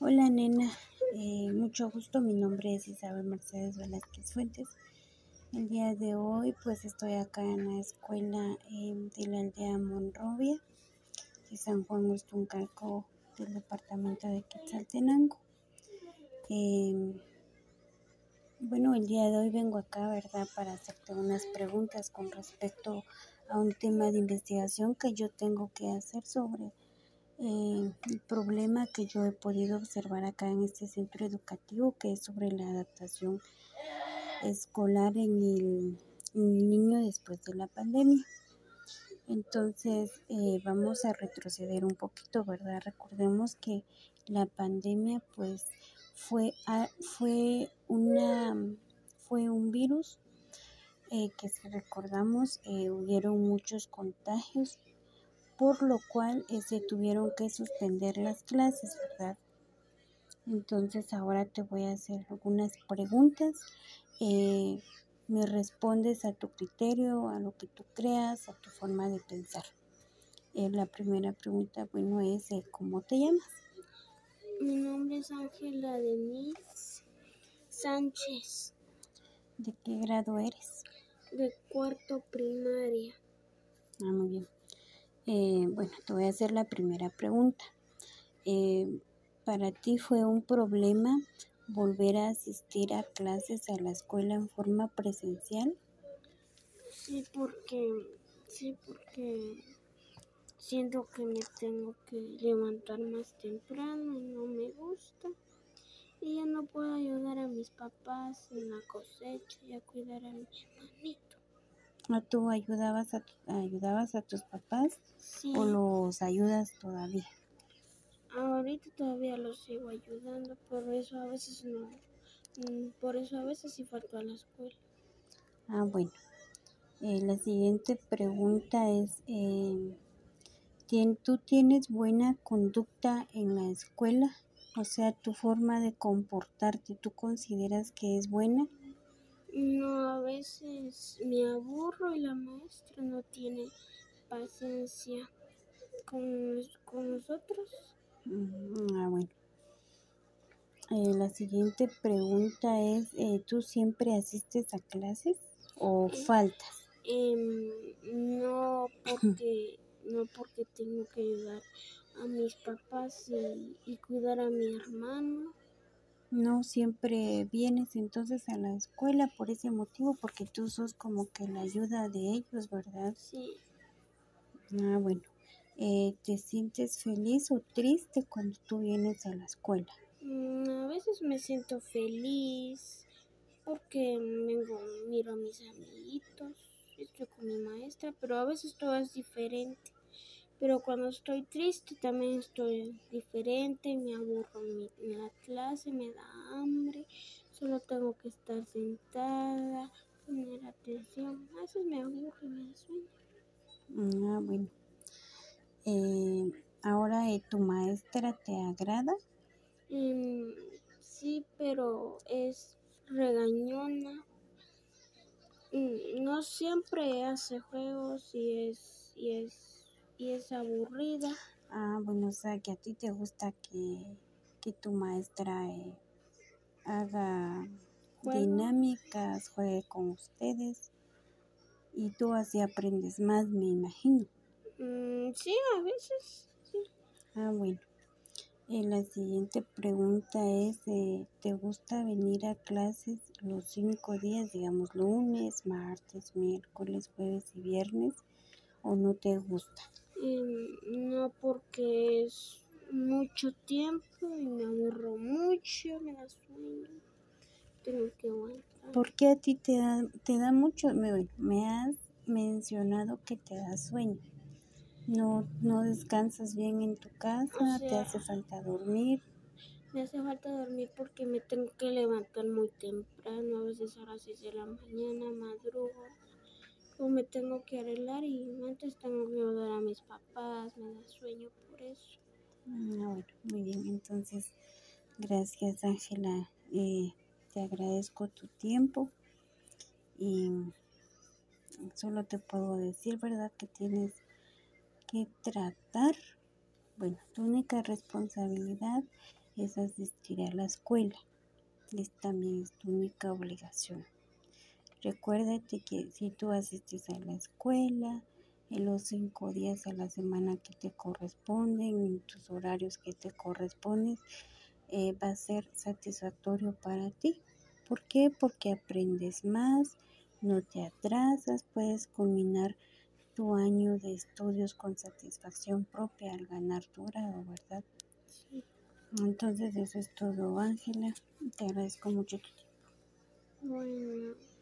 Hola nena, eh, mucho gusto, mi nombre es Isabel Mercedes Velázquez Fuentes. El día de hoy pues estoy acá en la escuela eh, de la aldea Monrovia de San Juan Ustuncalco del departamento de Quetzaltenango. Eh, bueno, el día de hoy vengo acá, ¿verdad?, para hacerte unas preguntas con respecto a un tema de investigación que yo tengo que hacer sobre eh, el problema que yo he podido observar acá en este centro educativo, que es sobre la adaptación escolar en el, niño después de la pandemia. Entonces, eh, vamos a retroceder un poquito, ¿verdad? Recordemos que la pandemia, pues, fue, fue, una, fue un virus eh, que si recordamos, hubieron muchos contagios, por lo cual se este, tuvieron que suspender las clases, ¿verdad? Entonces ahora te voy a hacer algunas preguntas. Eh, me respondes a tu criterio, a lo que tú creas, a tu forma de pensar. Eh, la primera pregunta, bueno, es ¿cómo te llamas? Mi nombre es Ángela Denise Sánchez. ¿De qué grado eres? De cuarto primaria. Ah, muy bien. Eh, bueno, te voy a hacer la primera pregunta. Eh, ¿Para ti fue un problema volver a asistir a clases a la escuela en forma presencial? Sí, porque sí, porque siento que me tengo que levantar más temprano no me gusta. Y ya no puedo ayudar a mis papás en la cosecha y a cuidar a mi hermanito. ¿No tú ayudabas a, ayudabas a tus papás o los ayudas todavía? Ahorita todavía los sigo ayudando, por eso a veces no, mm, por eso a veces sí falto a la escuela. Ah, bueno. Eh, la siguiente pregunta es, eh, ¿tú tienes buena conducta en la escuela? O sea, tu forma de comportarte, ¿tú consideras que es buena? No, a veces me aburro y la maestra no tiene paciencia con, nosotros. Mm, ah, bueno. Eh, la siguiente pregunta es, eh, ¿tú siempre asistes a clases o faltas? Em, no, porque no porque tengo que ayudar a mis papás y, y cuidar a mi hermano no siempre vienes entonces a la escuela por ese motivo, porque tú sos como que la ayuda de ellos, ¿verdad? Sí. Ah, bueno. Eh, ¿Te sientes feliz o triste cuando tú vienes a la escuela? Mm, a veces me siento feliz porque vengo, miro a mis amiguitos, estoy con mi maestra, pero a veces todo es diferente. Pero cuando estoy triste también estoy diferente, me aburro en, la clase, me da hambre, solo tengo que estar sentada, poner atención. A veces me aburro y me da sueño. Ah, bueno. Eh, ahora, eh, ¿tu maestra te agrada? Em, sí, pero es regañona. Mm, no siempre hace juegos y es, y es y es aburrida. Ah, bueno, o sea, que a ti te gusta que, que tu maestra eh, haga dinámicas, juegue con ustedes y tú así aprendes más, me imagino. Mm, sí, a veces, sí. Ah, bueno. Eh, la siguiente pregunta es, eh, ¿te gusta venir a clases los cinco días, digamos lunes, martes, miércoles, jueves y viernes, o no te gusta? No porque es mucho tiempo y me aburro mucho, me da sueño. Tengo que aguantar. ¿Por qué a ti te da, te da mucho? Me, me has mencionado que te da sueño. No, no descansas bien en tu casa, te hace falta dormir. Me hace falta dormir porque me tengo que levantar muy temprano, a veces a las 6 de la mañana, madrugo o me tengo que arreglar y antes tengo que ayudar a mis papás, me da sueño por eso. Ah, bueno, muy bien, entonces gracias Ángela, eh, te agradezco tu tiempo y solo te puedo decir, ¿verdad? Que tienes que tratar, bueno, tu única responsabilidad es asistir a la escuela. Es también es tu única obligación. Recuérdate que si tú asistes a la escuela, en los cinco días a la semana que te corresponden, en tus horarios que te corresponden, eh, va a ser satisfactorio para ti. ¿Por qué? Porque aprendes más, no te atrasas, puedes culminar tu año de estudios con satisfacción propia al ganar tu grado, ¿verdad? Sí. Entonces eso es todo, Ángela. Te agradezco mucho tu tiempo. Bueno.